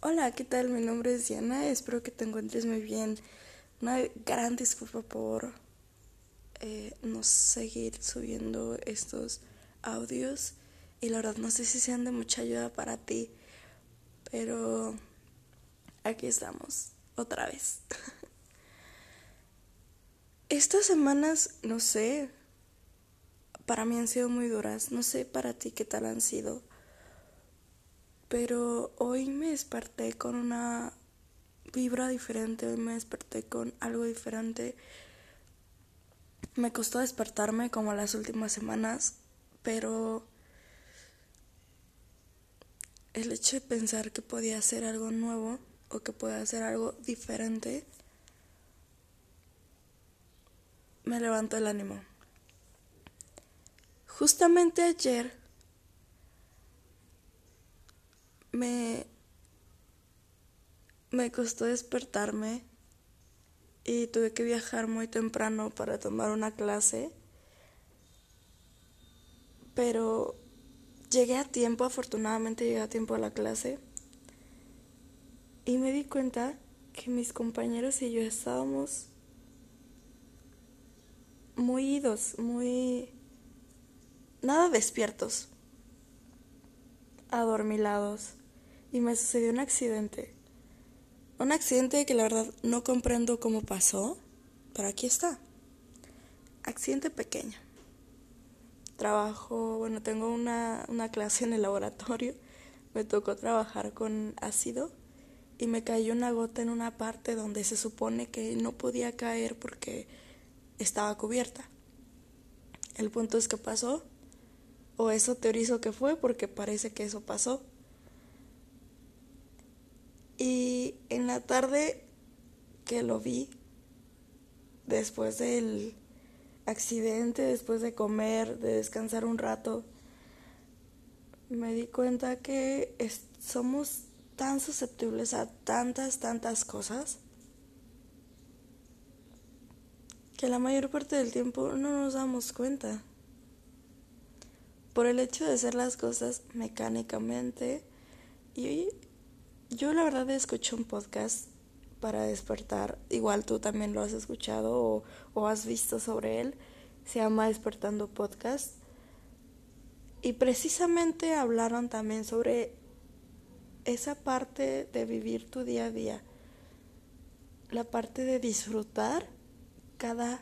Hola, ¿qué tal? Mi nombre es Diana, espero que te encuentres muy bien. Una gran disculpa por eh, no seguir subiendo estos audios y la verdad no sé si sean de mucha ayuda para ti, pero aquí estamos, otra vez. Estas semanas, no sé, para mí han sido muy duras, no sé para ti qué tal han sido. Pero hoy me desperté con una vibra diferente, hoy me desperté con algo diferente. Me costó despertarme como las últimas semanas, pero el hecho de pensar que podía hacer algo nuevo o que podía hacer algo diferente me levantó el ánimo. Justamente ayer me, me costó despertarme y tuve que viajar muy temprano para tomar una clase. Pero llegué a tiempo, afortunadamente llegué a tiempo a la clase. Y me di cuenta que mis compañeros y yo estábamos muy idos, muy... nada despiertos, adormilados y me sucedió un accidente. Un accidente que la verdad no comprendo cómo pasó, pero aquí está. Accidente pequeño. Trabajo, bueno, tengo una, una clase en el laboratorio. Me tocó trabajar con ácido y me cayó una gota en una parte donde se supone que no podía caer porque estaba cubierta. El punto es que pasó, o eso teorizo que fue porque parece que eso pasó. Y en la tarde que lo vi, después del accidente, después de comer, de descansar un rato, me di cuenta que somos tan susceptibles a tantas, tantas cosas, que la mayor parte del tiempo no nos damos cuenta. Por el hecho de hacer las cosas mecánicamente y yo la verdad escuché un podcast para despertar, igual tú también lo has escuchado o, has visto sobre él, se llama Despertando Podcast. Y precisamente hablaron también sobre esa parte de vivir tu día a día, la parte de disfrutar cada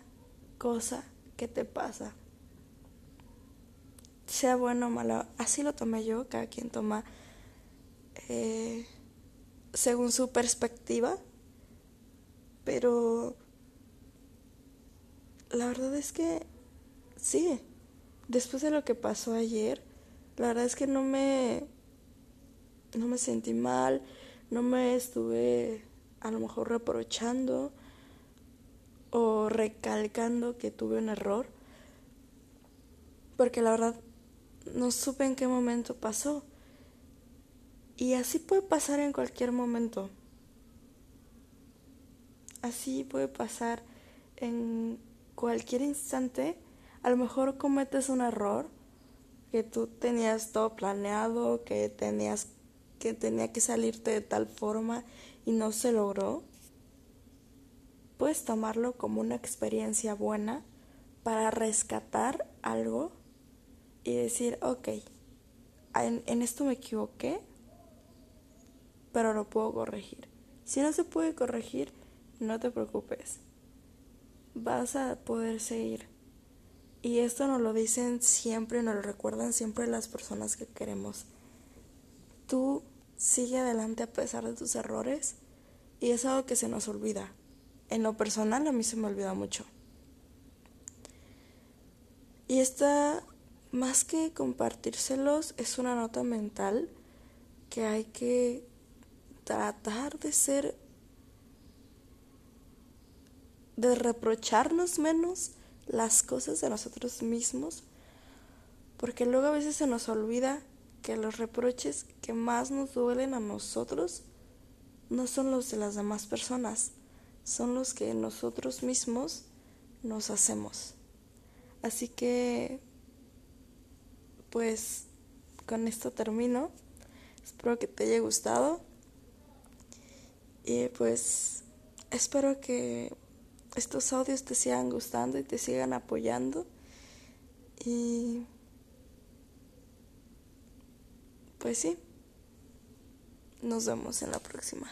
cosa que te pasa, sea bueno o malo. Así lo tomé yo, cada quien toma eh, según su perspectiva, pero la verdad es que sí, después de lo que pasó ayer, la verdad es que no me no me sentí mal, no me estuve a lo mejor reprochando o recalcando que tuve un error, porque la verdad no supe en qué momento pasó. Y así puede pasar en cualquier momento. Así puede pasar en cualquier instante. A lo mejor cometes un error que tú tenías todo planeado, que tenías que tenía que salirte de tal forma y no se logró. Puedes tomarlo como una experiencia buena para rescatar algo y decir, ok, en, en esto me equivoqué, pero lo puedo corregir. Si no se puede corregir, no te preocupes. Vas a poder seguir. Y esto nos lo dicen siempre, nos lo recuerdan siempre las personas que queremos. Tú sigue adelante a pesar de tus errores y es algo que se nos olvida. En lo personal a mí se me olvida mucho. Y esta, más que compartírselos, es una nota mental que hay que tratar de ser, de reprocharnos menos las cosas de nosotros mismos, porque luego a veces se nos olvida que los reproches que más nos duelen a nosotros no son los de las demás personas, son los que nosotros mismos nos hacemos. Así que, pues, con esto termino. Espero que te haya gustado Y pues espero que estos audios te sigan gustando y te sigan apoyando. Y pues sí, nos vemos en la próxima.